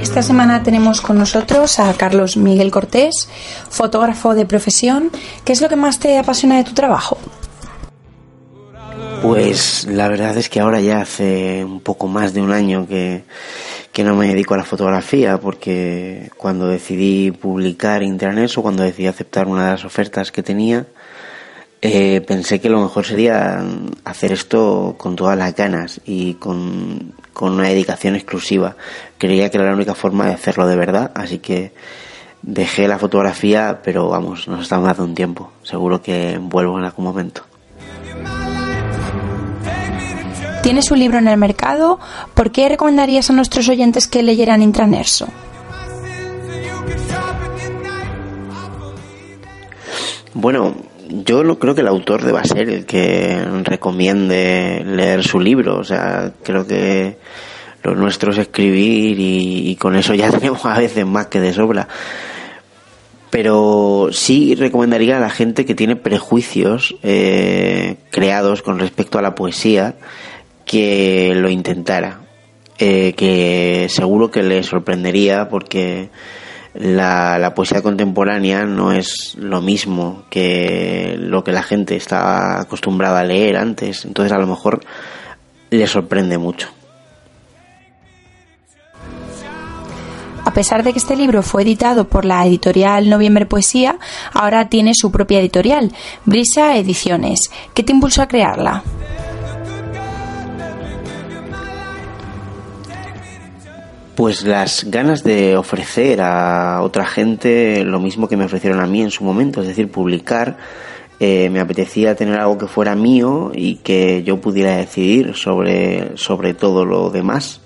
Esta semana tenemos con nosotros a Carlos Miguel Cortés, fotógrafo de profesión. ¿Qué es lo que más te apasiona de tu trabajo? Pues la verdad es que ahora ya hace un poco más de un año que, que no me dedico a la fotografía porque cuando decidí publicar internet o cuando decidí aceptar una de las ofertas que tenía, eh, pensé que lo mejor sería hacer esto con todas las ganas y con, con una dedicación exclusiva. Creía que era la única forma de hacerlo de verdad, así que dejé la fotografía, pero vamos, nos está más de un tiempo. Seguro que vuelvo en algún momento. Tienes un libro en el mercado. ¿Por qué recomendarías a nuestros oyentes que leyeran Intranerso? Bueno, yo no creo que el autor deba ser el que recomiende leer su libro. O sea, creo que lo nuestro es escribir y, y con eso ya tenemos a veces más que de sobra. Pero sí recomendaría a la gente que tiene prejuicios eh, creados con respecto a la poesía que lo intentara. Eh, que seguro que le sorprendería porque la, la, poesía contemporánea no es lo mismo que lo que la gente estaba acostumbrada a leer antes. Entonces a lo mejor le sorprende mucho. A pesar de que este libro fue editado por la editorial Noviembre Poesía, ahora tiene su propia editorial, Brisa Ediciones. ¿Qué te impulsó a crearla? Pues las ganas de ofrecer a otra gente lo mismo que me ofrecieron a mí en su momento, es decir, publicar. Eh, me apetecía tener algo que fuera mío y que yo pudiera decidir sobre, sobre todo lo demás.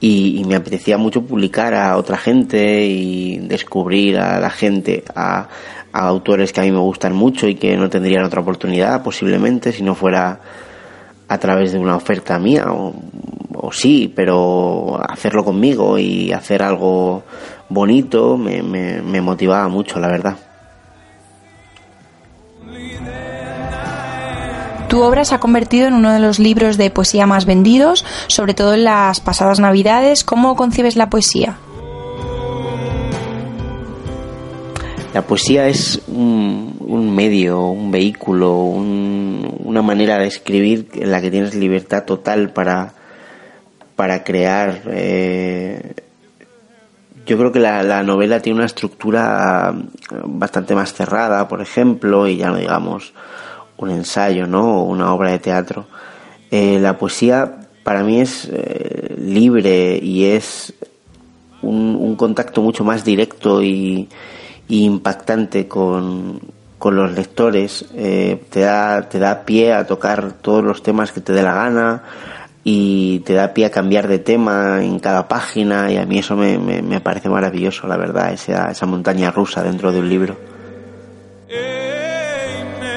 Y, me apetecía mucho publicar a otra gente y descubrir a la gente, a, a autores que a mí me gustan mucho y que no tendrían otra oportunidad posiblemente si no fuera a través de una oferta mía o, o sí, pero hacerlo conmigo y hacer algo bonito me, me, me motivaba mucho, la verdad. Tu obra se ha convertido en uno de los libros de poesía más vendidos, sobre todo en las pasadas Navidades. ¿Cómo concibes la poesía? La poesía es un, un medio, un vehículo, un, una manera de escribir en la que tienes libertad total para, para crear. Eh, yo creo que la, la, novela tiene una estructura bastante más cerrada, por ejemplo, y ya no digamos un ensayo, ¿no? O una obra de teatro. Eh, la poesía para mí es eh, libre y es un, contacto mucho más directo y, impactante con, con, los lectores. Eh, te, da, te da pie a tocar todos los temas que te dé la gana y te da pie a cambiar de tema en cada página y a mí eso me, me, me parece maravilloso, la verdad, esa, esa montaña rusa dentro de un libro.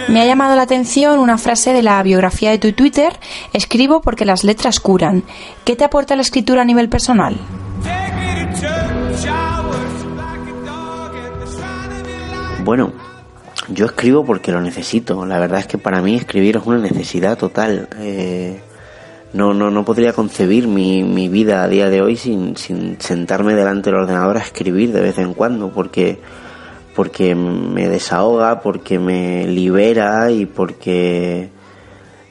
Me ha llamado la atención una frase de la biografía de tu Twitter, escribo porque las letras curan. ¿Qué te aporta la escritura a nivel personal? Bueno, yo escribo porque lo necesito. La verdad es que para mí escribir es una necesidad total. Eh, no, no, no podría concebir mi, mi vida a día de hoy sin, sin sentarme delante del ordenador a escribir de vez en cuando, porque porque me desahoga, porque me libera y porque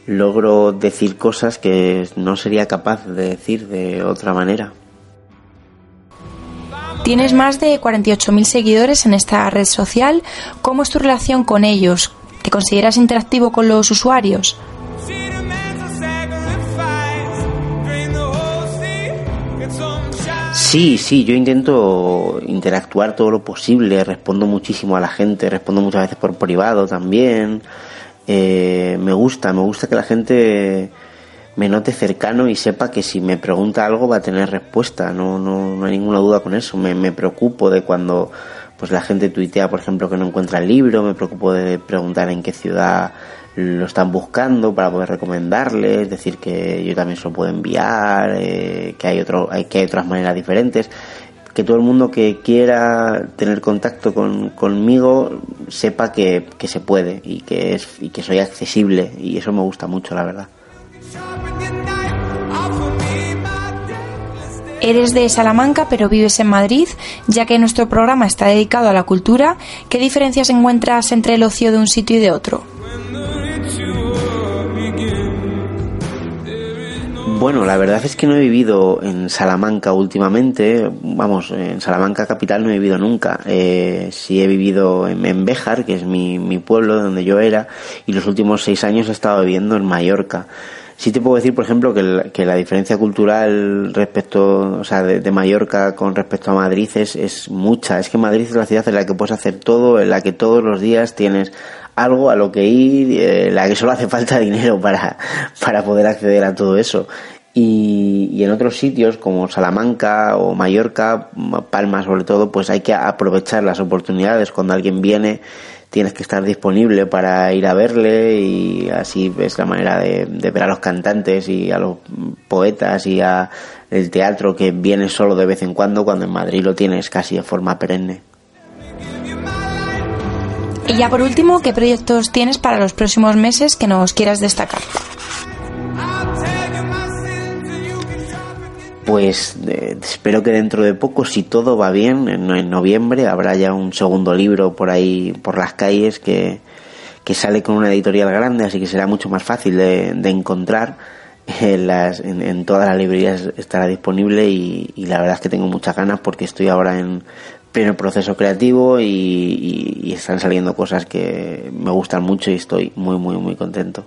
logro decir cosas que no sería capaz de decir de otra manera. Tienes más de 48.000 seguidores en esta red social. ¿Cómo es tu relación con ellos? ¿Te consideras interactivo con los usuarios? Sí, sí, yo intento interactuar todo lo posible, respondo muchísimo a la gente, respondo muchas veces por privado también. Eh, me gusta, me gusta que la gente me note cercano y sepa que si me pregunta algo va a tener respuesta, no, no, no hay ninguna duda con eso. Me, me preocupo de cuando pues la gente tuitea, por ejemplo, que no encuentra el libro, me preocupo de preguntar en qué ciudad lo están buscando para poder recomendarles, decir que yo también se lo puedo enviar, eh, que hay otro, hay, que hay otras maneras diferentes, que todo el mundo que quiera tener contacto con, conmigo sepa que, que se puede y que es y que soy accesible y eso me gusta mucho la verdad. Eres de Salamanca pero vives en Madrid, ya que nuestro programa está dedicado a la cultura, ¿qué diferencias encuentras entre el ocio de un sitio y de otro? Bueno, la verdad es que no he vivido en Salamanca últimamente. Vamos, en Salamanca capital no he vivido nunca. Eh, sí he vivido en, Béjar, que es mi, mi pueblo donde yo era, y los últimos seis años he estado viviendo en Mallorca. Sí te puedo decir, por ejemplo, que, la diferencia cultural respecto, o sea, de, Mallorca con respecto a Madrid es, es mucha. Es que Madrid es la ciudad en la que puedes hacer todo, en la que todos los días tienes algo a lo que ir, eh, la que solo hace falta dinero para, para poder acceder a todo eso. Y, y, en otros sitios como Salamanca o Mallorca, Palma sobre todo, pues hay que aprovechar las oportunidades cuando alguien viene tienes que estar disponible para ir a verle y así es la manera de, ver a los cantantes y a los poetas y a el teatro que viene solo de vez en cuando cuando en Madrid lo tienes casi de forma perenne. Y ya por último, ¿qué proyectos tienes para los próximos meses que nos quieras destacar? Pues eh, espero que dentro de poco, si todo va bien, en, noviembre habrá ya un segundo libro por ahí, por las calles, que, que sale con una editorial grande, así que será mucho más fácil de, encontrar. En, las, en, todas las librerías estará disponible y, la verdad es que tengo muchas ganas porque estoy ahora en pleno proceso creativo y, y están saliendo cosas que me gustan mucho y estoy muy, muy, muy contento.